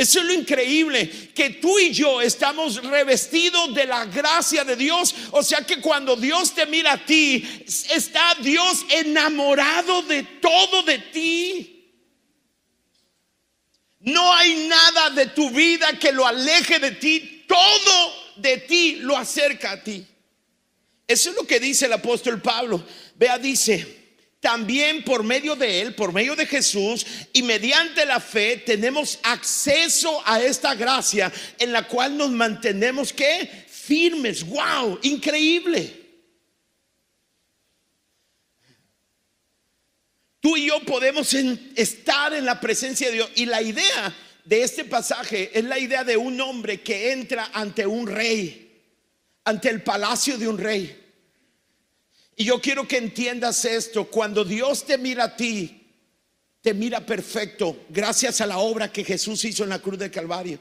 Eso es lo increíble, que tú y yo estamos revestidos de la gracia de Dios. O sea que cuando Dios te mira a ti, está Dios enamorado de todo de ti. No hay nada de tu vida que lo aleje de ti. Todo de ti lo acerca a ti. Eso es lo que dice el apóstol Pablo. Vea, dice, también por medio de Él, por medio de Jesús y mediante la fe tenemos acceso a esta gracia en la cual nos mantenemos que firmes. ¡Wow! Increíble. Tú y yo podemos estar en la presencia de Dios y la idea de este pasaje es la idea de un hombre que entra ante un rey, ante el palacio de un rey. Y yo quiero que entiendas esto, cuando Dios te mira a ti, te mira perfecto gracias a la obra que Jesús hizo en la cruz de Calvario.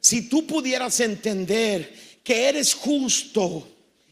Si tú pudieras entender que eres justo,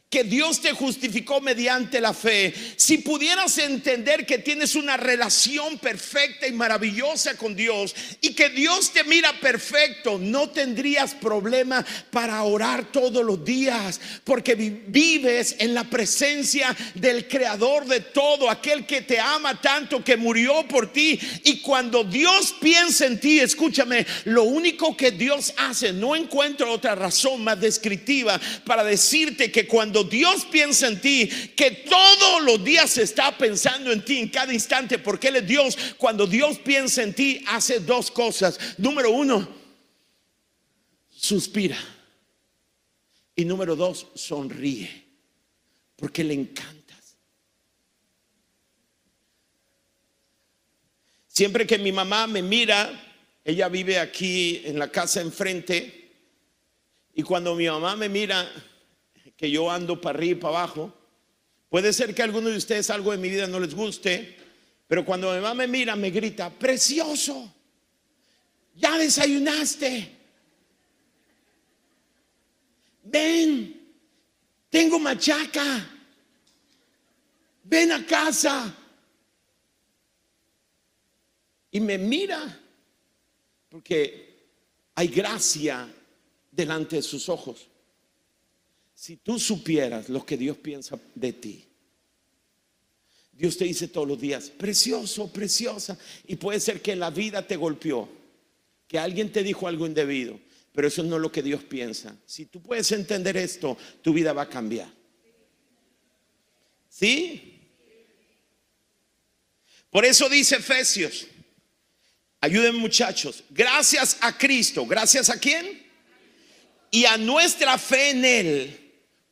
que Dios te justificó mediante la fe, si pudieras entender que tienes una relación perfecta y maravillosa con Dios y que Dios te mira perfecto, no tendrías problema para orar todos los días, porque vives en la presencia del creador de todo, aquel que te ama tanto, que murió por ti. Y cuando Dios piensa en ti, escúchame, lo único que Dios hace, no encuentro otra razón más descriptiva para decirte que cuando Dios piensa en ti, que todos los días está pensando en ti en cada instante, porque Él es Dios, cuando Dios piensa en ti, hace dos cosas. Número uno, suspira. Y número dos, sonríe, porque le encantas. Siempre que mi mamá me mira, ella vive aquí en la casa enfrente, y cuando mi mamá me mira, que yo ando para arriba y para abajo. Puede ser que a alguno de ustedes algo de mi vida no les guste, pero cuando mi mamá me mira, me grita, precioso, ya desayunaste. Ven, tengo machaca. Ven a casa. Y me mira porque hay gracia delante de sus ojos. Si tú supieras lo que Dios piensa de ti, Dios te dice todos los días, precioso, preciosa, y puede ser que la vida te golpeó, que alguien te dijo algo indebido, pero eso no es lo que Dios piensa. Si tú puedes entender esto, tu vida va a cambiar. ¿Sí? Por eso dice Efesios, ayuden muchachos, gracias a Cristo, gracias a quién? Y a nuestra fe en Él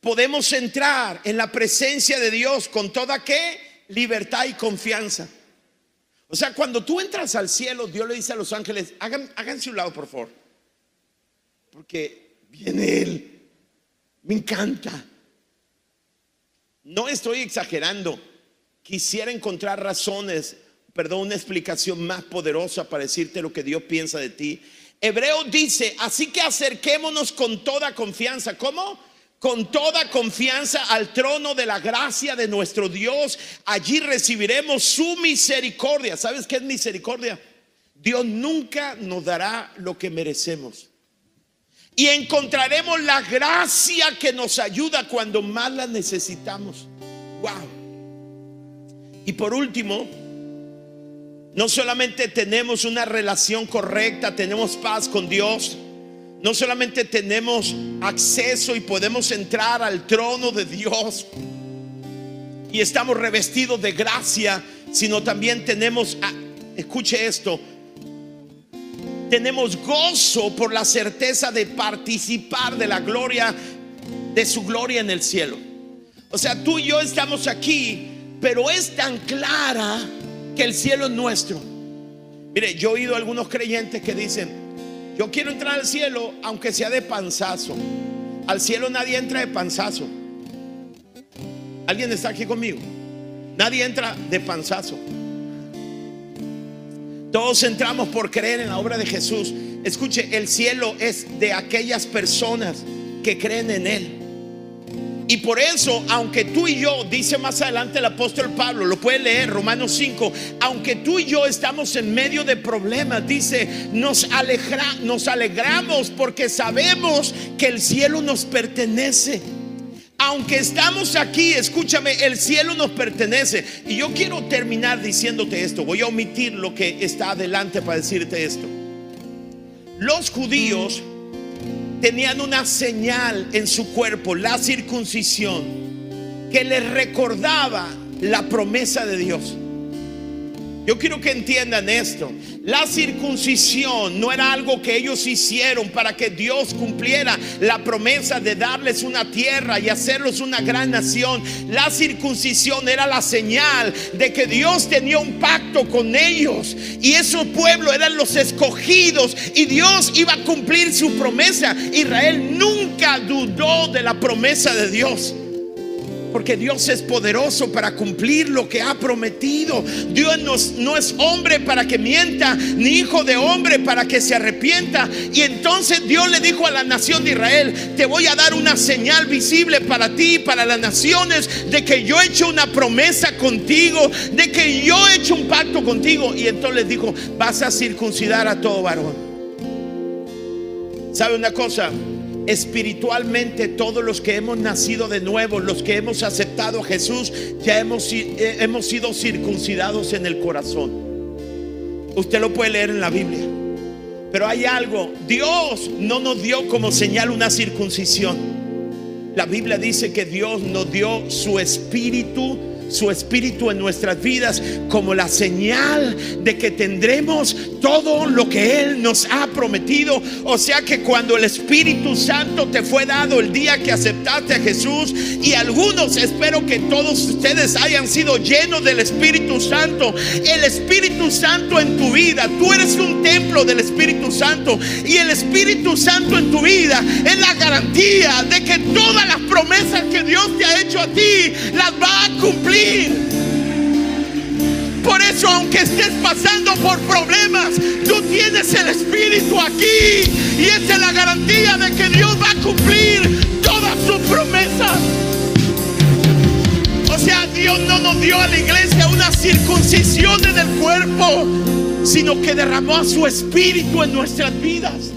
podemos entrar en la presencia de Dios con toda qué? Libertad y confianza. O sea, cuando tú entras al cielo, Dios le dice a los ángeles, Hagan, háganse un lado, por favor. Porque viene Él. Me encanta. No estoy exagerando. Quisiera encontrar razones, perdón, una explicación más poderosa para decirte lo que Dios piensa de ti. Hebreo dice, así que acerquémonos con toda confianza. ¿Cómo? Con toda confianza al trono de la gracia de nuestro Dios. Allí recibiremos su misericordia. ¿Sabes qué es misericordia? Dios nunca nos dará lo que merecemos. Y encontraremos la gracia que nos ayuda cuando más la necesitamos. Wow. Y por último, no solamente tenemos una relación correcta, tenemos paz con Dios, no solamente tenemos acceso y podemos entrar al trono de Dios y estamos revestidos de gracia, sino también tenemos, escuche esto, tenemos gozo por la certeza de participar de la gloria, de su gloria en el cielo. O sea, tú y yo estamos aquí, pero es tan clara que el cielo es nuestro. Mire, yo he oído a algunos creyentes que dicen, yo quiero entrar al cielo aunque sea de panzazo. Al cielo nadie entra de panzazo. ¿Alguien está aquí conmigo? Nadie entra de panzazo. Todos entramos por creer en la obra de Jesús. Escuche, el cielo es de aquellas personas que creen en Él. Y por eso, aunque tú y yo, dice más adelante el apóstol Pablo, lo puede leer, Romanos 5, aunque tú y yo estamos en medio de problemas, dice, nos, alegra, nos alegramos porque sabemos que el cielo nos pertenece. Aunque estamos aquí, escúchame, el cielo nos pertenece. Y yo quiero terminar diciéndote esto. Voy a omitir lo que está adelante para decirte esto. Los judíos tenían una señal en su cuerpo, la circuncisión, que les recordaba la promesa de Dios. Yo quiero que entiendan esto. La circuncisión no era algo que ellos hicieron para que Dios cumpliera la promesa de darles una tierra y hacerlos una gran nación. La circuncisión era la señal de que Dios tenía un pacto con ellos y esos pueblos eran los escogidos y Dios iba a cumplir su promesa. Israel nunca dudó de la promesa de Dios. Porque Dios es poderoso para cumplir lo que ha prometido. Dios no, es hombre para que mienta, ni hijo de hombre para que se arrepienta. Y entonces Dios le dijo a la nación de Israel, te voy a dar una señal visible para ti para las naciones de que yo he hecho una promesa contigo, de que yo he hecho un pacto contigo. Y entonces les dijo, vas a circuncidar a todo varón. ¿Sabe una cosa? Espiritualmente todos los que hemos nacido de nuevo, los que hemos aceptado a Jesús, ya hemos, eh, hemos sido circuncidados en el corazón. Usted lo puede leer en la Biblia. Pero hay algo, Dios no nos dio como señal una circuncisión. La Biblia dice que Dios nos dio su espíritu su espíritu en nuestras vidas como la señal de que tendremos todo lo que Él nos ha prometido. O sea que cuando el Espíritu Santo te fue dado el día que aceptaste a Jesús y algunos, espero que todos ustedes hayan sido llenos del Espíritu Santo, el Espíritu Santo en tu vida, tú eres un templo del Espíritu Santo y el Espíritu Santo en tu vida es la garantía de que todas las promesas que Dios te ha hecho a ti las va a cumplir por eso, aunque estés pasando por problemas, tú tienes el Espíritu aquí. Y esa es la garantía de que Dios va a cumplir todas sus promesas. O sea, Dios no nos dio a la iglesia una circuncisión en el cuerpo, sino que derramó a su Espíritu en nuestras vidas.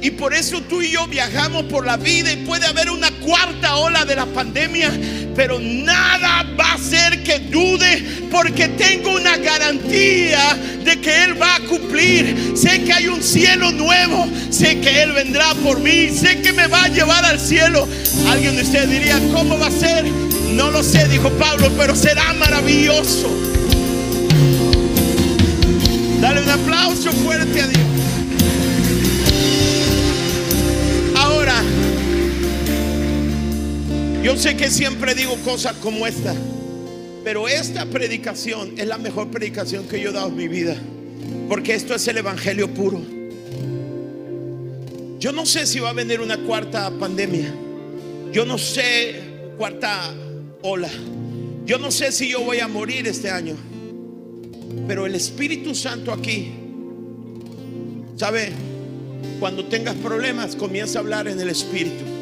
Y por eso tú y yo viajamos por la vida y puede haber una cuarta ola de la pandemia, pero nada va a hacer que dude porque tengo una garantía de que Él va a cumplir. Sé que hay un cielo nuevo, sé que Él vendrá por mí, sé que me va a llevar al cielo. Alguien de ustedes diría, ¿cómo va a ser? No lo sé, dijo Pablo, pero será maravilloso. Dale un aplauso fuerte a Dios. Sé que siempre digo cosas como esta, pero esta predicación es la mejor predicación que yo he dado en mi vida, porque esto es el Evangelio puro. Yo no sé si va a venir una cuarta pandemia, yo no sé cuarta ola, yo no sé si yo voy a morir este año, pero el Espíritu Santo aquí, ¿sabe? Cuando tengas problemas, comienza a hablar en el Espíritu.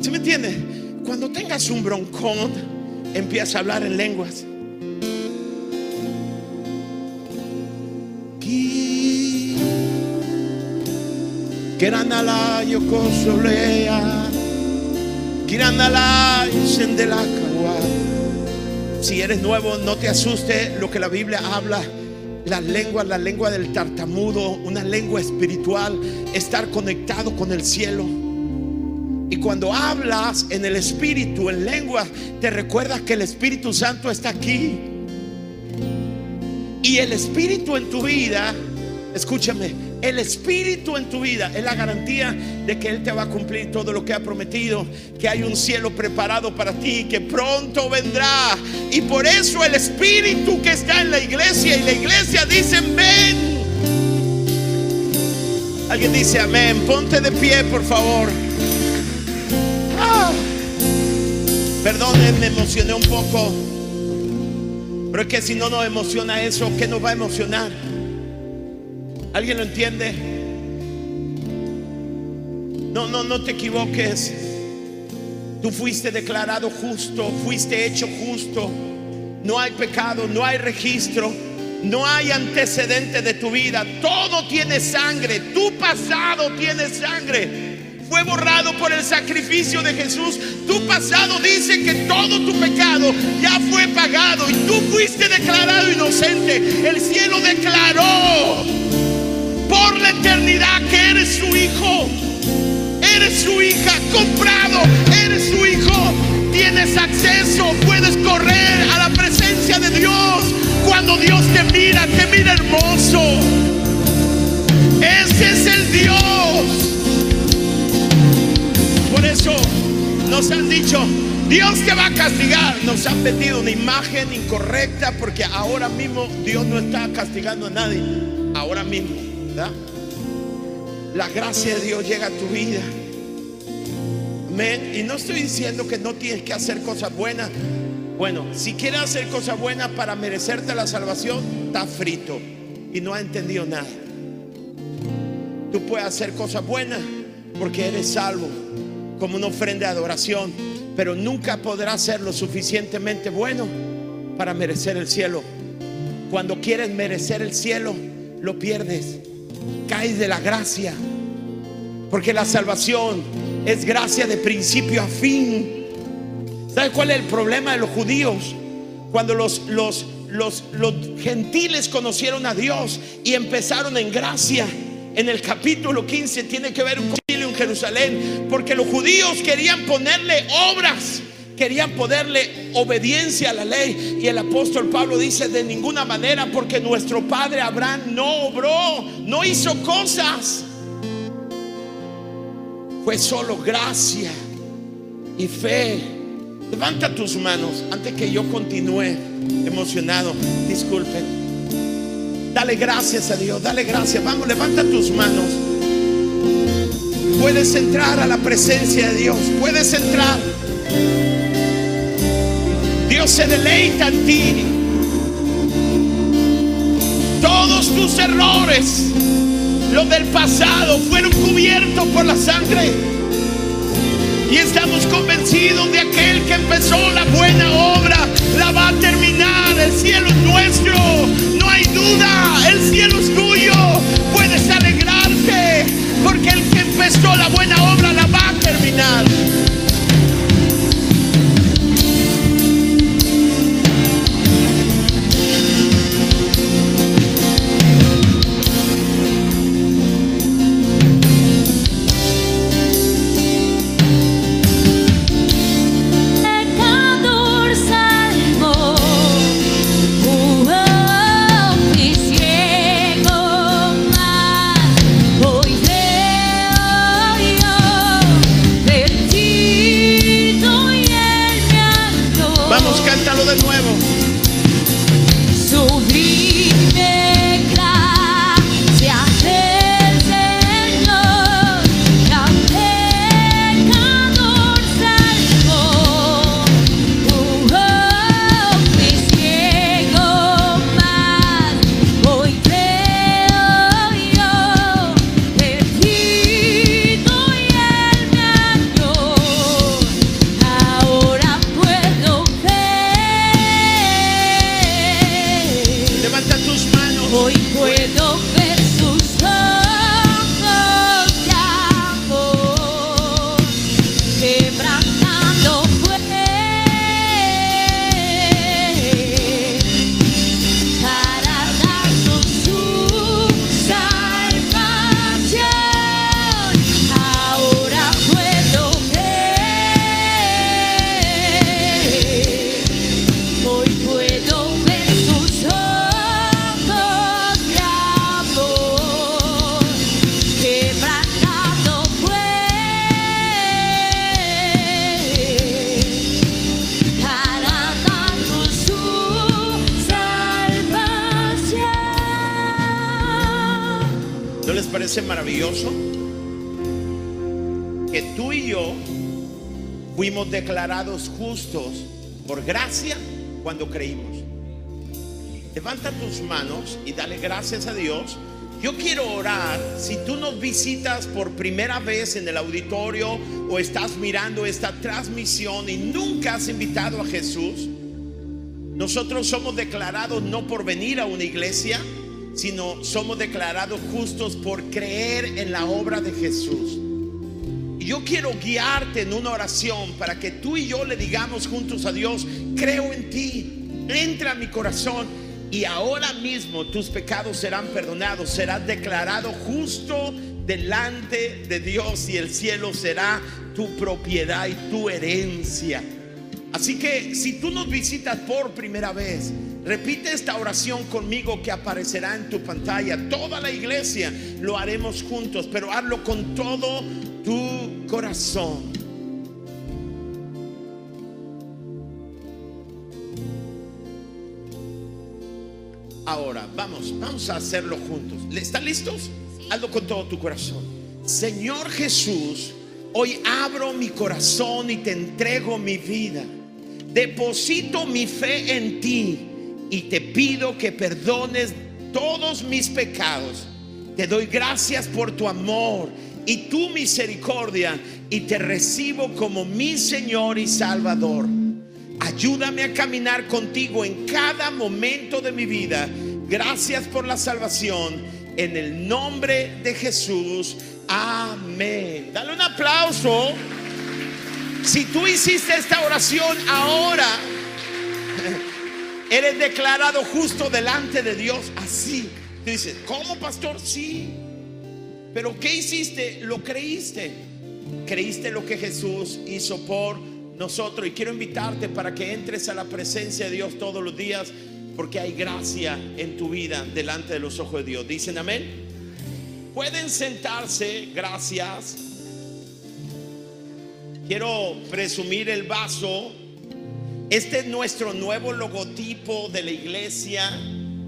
¿Sí me entiende? Cuando tengas un broncón, empieza a hablar en lenguas. Si eres nuevo, no te asuste lo que la Biblia habla. Las lenguas, la lengua del tartamudo, una lengua espiritual, estar conectado con el cielo. Y cuando hablas en el Espíritu, en lengua, te recuerdas que el Espíritu Santo está aquí. Y el Espíritu en tu vida, escúchame, el Espíritu en tu vida es la garantía de que Él te va a cumplir todo lo que ha prometido, que hay un cielo preparado para ti, que pronto vendrá. Y por eso el Espíritu que está en la iglesia y la iglesia dicen, ven. Alguien dice, amén, ponte de pie, por favor. Perdonen, me emocioné un poco. Pero es que si no nos emociona eso, ¿qué nos va a emocionar? ¿Alguien lo entiende? No, no, no te equivoques. Tú fuiste declarado justo, fuiste hecho justo. No hay pecado, no hay registro, no hay antecedente de tu vida. Todo tiene sangre. Tu pasado tiene sangre. Fue borrado por el sacrificio de Jesús. Tu pasado dice que todo tu pecado ya fue pagado y tú fuiste declarado inocente. El cielo declaró por la eternidad que eres su hijo. Eres su hija, comprado, eres su hijo. Tienes acceso, puedes correr a la presencia de Dios. Cuando Dios te mira, te mira hermoso. Ese es el Dios. Nos han dicho, Dios te va a castigar. Nos han metido una imagen incorrecta porque ahora mismo Dios no está castigando a nadie. Ahora mismo, ¿verdad? La gracia de Dios llega a tu vida. Amén. Y no estoy diciendo que no tienes que hacer cosas buenas. Bueno, si quieres hacer cosas buenas para merecerte la salvación, está frito y no ha entendido nada. Tú puedes hacer cosas buenas porque eres salvo, como una ofrenda de adoración, pero nunca podrás ser lo suficientemente bueno para merecer el cielo. Cuando quieres merecer el cielo, lo pierdes. Caes de la gracia. Porque la salvación es gracia de principio a fin. ¿Sabes cuál es el problema de los judíos? Cuando los, los, los, los gentiles conocieron a Dios y empezaron en gracia. En el capítulo 15 tiene que ver en Jerusalén, porque los judíos querían ponerle obras, querían ponerle obediencia a la ley. Y el apóstol Pablo dice, de ninguna manera, porque nuestro padre Abraham no obró, no hizo cosas. Fue solo gracia y fe. Levanta tus manos antes que yo continúe emocionado. Disculpen. Dale gracias a Dios, dale gracias. Vamos, levanta tus manos. Puedes entrar a la presencia de Dios, puedes entrar. Dios se deleita en ti. Todos tus errores, los del pasado, fueron cubiertos por la sangre. Y estamos convencidos de aquel que empezó la buena obra, la va a terminar. El cielo es nuestro, no hay duda, el cielo es tuyo. Puedes alegrarte porque el empezó la buena obra la va a terminar. Tus manos y dale gracias a Dios Yo quiero orar, si tú nos visitas por primera vez en el auditorio o estás mirando esta transmisión y nunca has invitado a Jesús, nosotros somos declarados no por venir a una iglesia, sino somos declarados justos por creer en la obra de Jesús. Yo quiero guiarte en una oración para que tú y yo le digamos juntos a Dios, creo en ti, entra a mi corazón y ahora mismo tus pecados serán perdonados, serás declarado justo delante de Dios y el cielo será tu propiedad y tu herencia. Así que si tú nos visitas por primera vez, repite esta oración conmigo que aparecerá en tu pantalla. Toda la iglesia lo haremos juntos, pero hazlo con todo tu corazón. Ahora, vamos, vamos a hacerlo juntos. ¿Están listos? Hazlo con todo tu corazón. Señor Jesús, hoy abro mi corazón y te entrego mi vida. Deposito mi fe en ti y te pido que perdones todos mis pecados. Te doy gracias por tu amor y tu misericordia y te recibo como mi Señor y Salvador. Ayúdame a caminar contigo en cada momento de mi vida. Gracias por la salvación. En el nombre de Jesús. Amén. Dale un aplauso. Si tú hiciste esta oración ahora, eres declarado justo delante de Dios. Así. Tú dices, ¿cómo pastor? Sí. Pero ¿qué hiciste? Lo creíste. Creíste lo que Jesús hizo por nosotros. Y quiero invitarte para que entres a la presencia de Dios todos los días, porque hay gracia en tu vida delante de los ojos de Dios. Dicen amén. Pueden sentarse, gracias. Quiero presumir el vaso. Este es nuestro nuevo logotipo de la iglesia.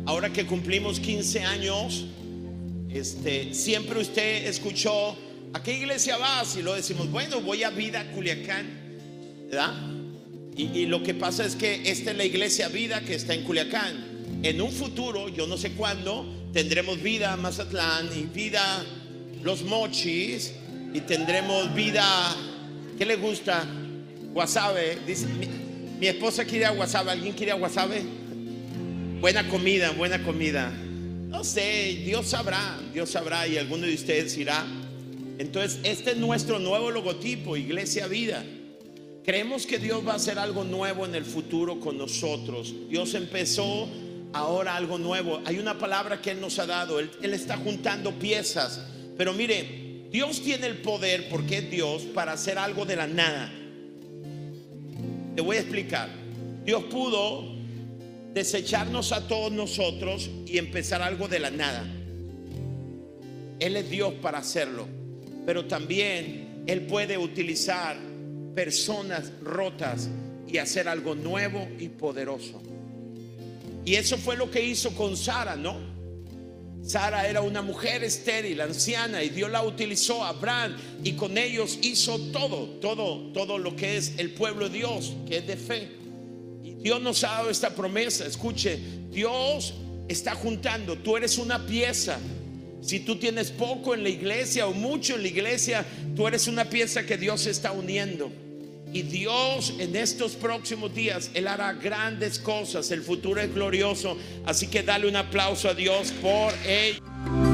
Ahora que cumplimos 15 años, este, siempre usted escuchó, ¿a qué iglesia vas? Y lo decimos, bueno, voy a Vida Culiacán, Y, lo que pasa es que esta es la iglesia Vida que está en Culiacán. En un futuro, yo no sé cuándo, tendremos Vida Mazatlán y Vida Los Mochis y tendremos Vida, ¿qué le gusta? Guasave. Dice, mi, esposa quiere Guasave, ¿alguien quiere Guasave? Buena comida, buena comida. No sé, Dios sabrá, Dios sabrá y alguno de ustedes irá. Entonces, este es nuestro nuevo logotipo, Iglesia Vida. Creemos que Dios va a hacer algo nuevo en el futuro con nosotros. Dios empezó ahora algo nuevo. Hay una palabra que Él nos ha dado. Él, está juntando piezas. Pero mire, Dios tiene el poder, porque es Dios, para hacer algo de la nada. Te voy a explicar. Dios pudo desecharnos a todos nosotros y empezar algo de la nada. Él es Dios para hacerlo. Pero también Él puede utilizar personas rotas y hacer algo nuevo y poderoso. Y eso fue lo que hizo con Sara, ¿no? Sara era una mujer estéril, anciana, y Dios la utilizó a Abraham y con ellos hizo todo, todo, todo lo que es el pueblo de Dios, que es de fe. Y Dios nos ha dado esta promesa. Escuche, Dios está juntando, tú eres una pieza. Si tú tienes poco en la iglesia o mucho en la iglesia, tú eres una pieza que Dios está uniendo. Y Dios en estos próximos días, Él hará grandes cosas. El futuro es glorioso. Así que dale un aplauso a Dios por ello.